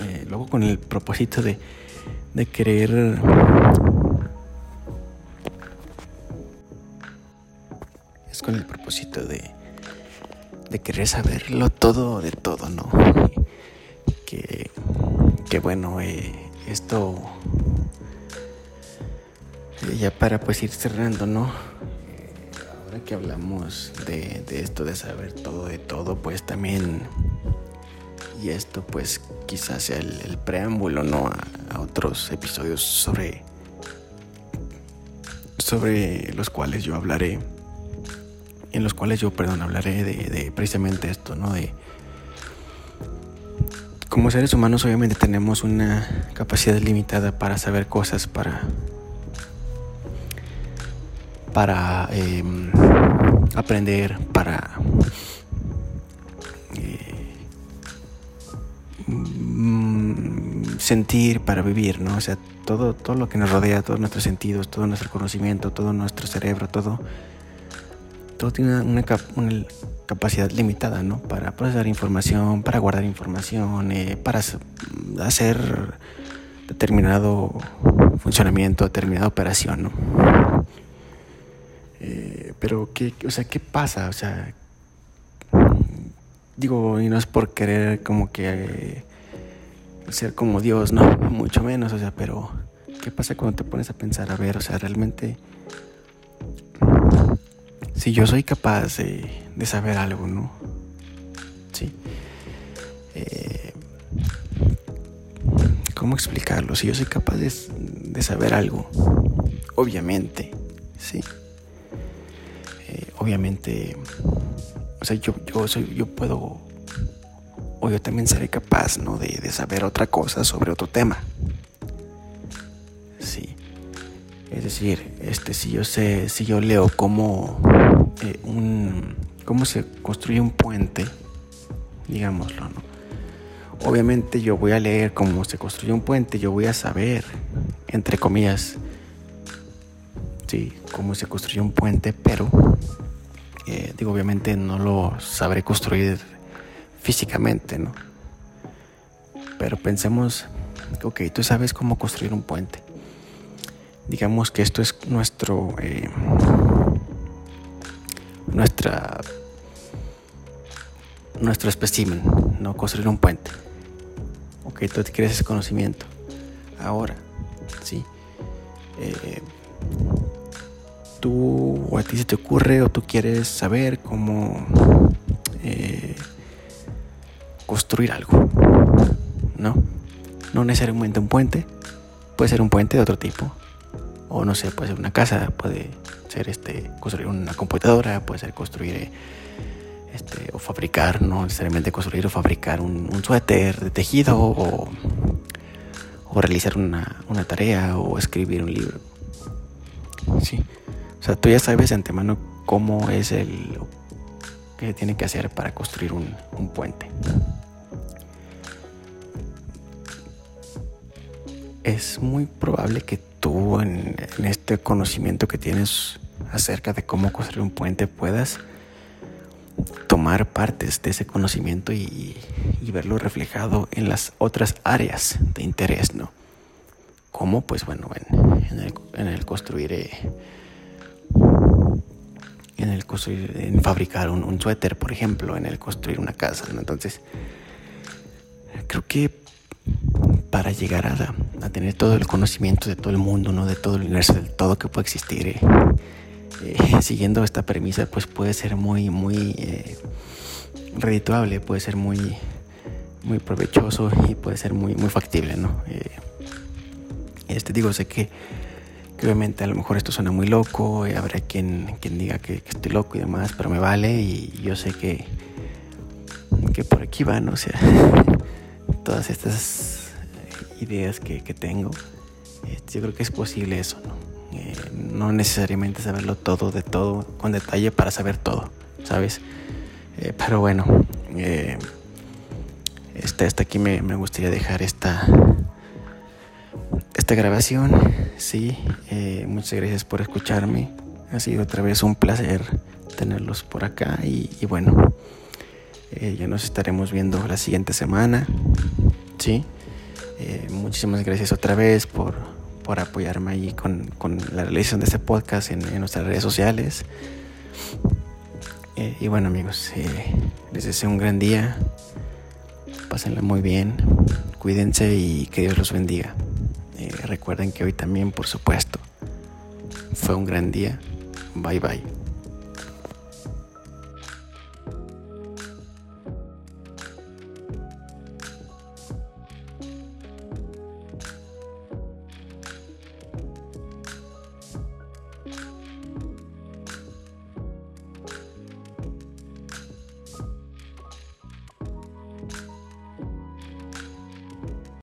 Eh, luego con el propósito de, de querer... con el propósito de, de querer saberlo todo de todo, ¿no? Que, que bueno, eh, esto... Eh, ya para pues ir cerrando, ¿no? que hablamos de, esto de saber todo de todo, pues también, y esto pues quizás sea el, preámbulo, ¿no? A, otros episodios sobre, sobre los cuales yo hablaré, en los cuales yo, perdón, hablaré de, precisamente esto, ¿no? De, como seres humanos obviamente tenemos una capacidad limitada para saber cosas, para para em, aprender, para eh, mm, sentir, para vivir, ¿no? O sea, todo, todo lo que nos rodea, todos nuestros sentidos, todo nuestro conocimiento, todo nuestro cerebro, todo, tiene una, capacidad limitada, ¿no? Para procesar información, para guardar información, eh, para hacer determinado funcionamiento, determinada operación, ¿no? Eh, pero, ¿qué, o sea, ¿qué pasa? O sea, digo, y no es por querer como que eh, ser como Dios, no, mucho menos, o sea, pero ¿qué pasa cuando te pones a pensar, a ver, o sea, realmente, si yo soy capaz de, saber algo, ¿no? Sí. Eh, ¿Cómo explicarlo? Si yo soy capaz de, de saber algo, obviamente, sí obviamente, o sea, yo, yo, soy, yo puedo, o yo también seré capaz, ¿no? De, saber otra cosa sobre otro tema. Sí. Es decir, este, si yo sé, si yo leo cómo, eh, un, cómo se construye un puente, digámoslo, ¿no? Obviamente yo voy a leer cómo se construye un puente, yo voy a saber, entre comillas, sí, cómo se construye un puente, pero eh, digo, obviamente no lo sabré construir físicamente, ¿no? Pero pensemos, ok, tú sabes cómo construir un puente. Digamos que esto es nuestro, eh, nuestra, nuestro espécimen, ¿no? Construir un puente. Ok, tú quieres ese conocimiento. Ahora, sí. Eh, tú o a ti se te ocurre o tú quieres saber cómo eh, construir algo, ¿no? No necesariamente un puente, puede ser un puente de otro tipo, o no sé, puede ser una casa, puede ser este, construir una computadora, puede ser construir este, o fabricar, no necesariamente construir o fabricar un, suéter de tejido o, realizar una, una tarea o escribir un libro. Sí. O sea, tú ya sabes antemano cómo es el que tiene que hacer para construir un, puente. Es muy probable que tú en, este conocimiento que tienes acerca de cómo construir un puente puedas tomar partes de ese conocimiento y, verlo reflejado en las otras áreas de interés, ¿no? Como, pues bueno, en, el, construir eh, en el construir, en fabricar un, suéter, por ejemplo, en el construir una casa. Entonces, creo que para llegar a, tener todo el conocimiento de todo el mundo, ¿no? de todo el universo, de todo que puede existir, eh, eh, siguiendo esta premisa, pues puede ser muy, muy eh, redituable, puede ser muy, muy provechoso y puede ser muy, muy factible, ¿no? Eh, este digo, sé que, obviamente a lo mejor esto suena muy loco, y habrá quien, quien diga que, estoy loco y demás, pero me vale y yo sé que, que por aquí van, o sea, todas estas ideas que, tengo, este, yo creo que es posible eso, ¿no? Eh, no necesariamente saberlo todo de todo con detalle para saber todo, ¿sabes? Eh, pero bueno, eh, este, hasta aquí me, me, gustaría dejar esta, esta grabación. Sí, muchas gracias por escucharme. Ha sido otra vez un placer tenerlos por acá y, y bueno, ya nos estaremos viendo la siguiente semana. Sí, muchísimas gracias otra vez por por apoyarme ahí con, la realización de este podcast en, nuestras redes sociales. Eh, y bueno amigos, eh, les deseo un gran día. Pásenla muy bien. Cuídense y que Dios los bendiga. Eh, recuerden que hoy también, por supuesto, fue un gran día. Bye bye.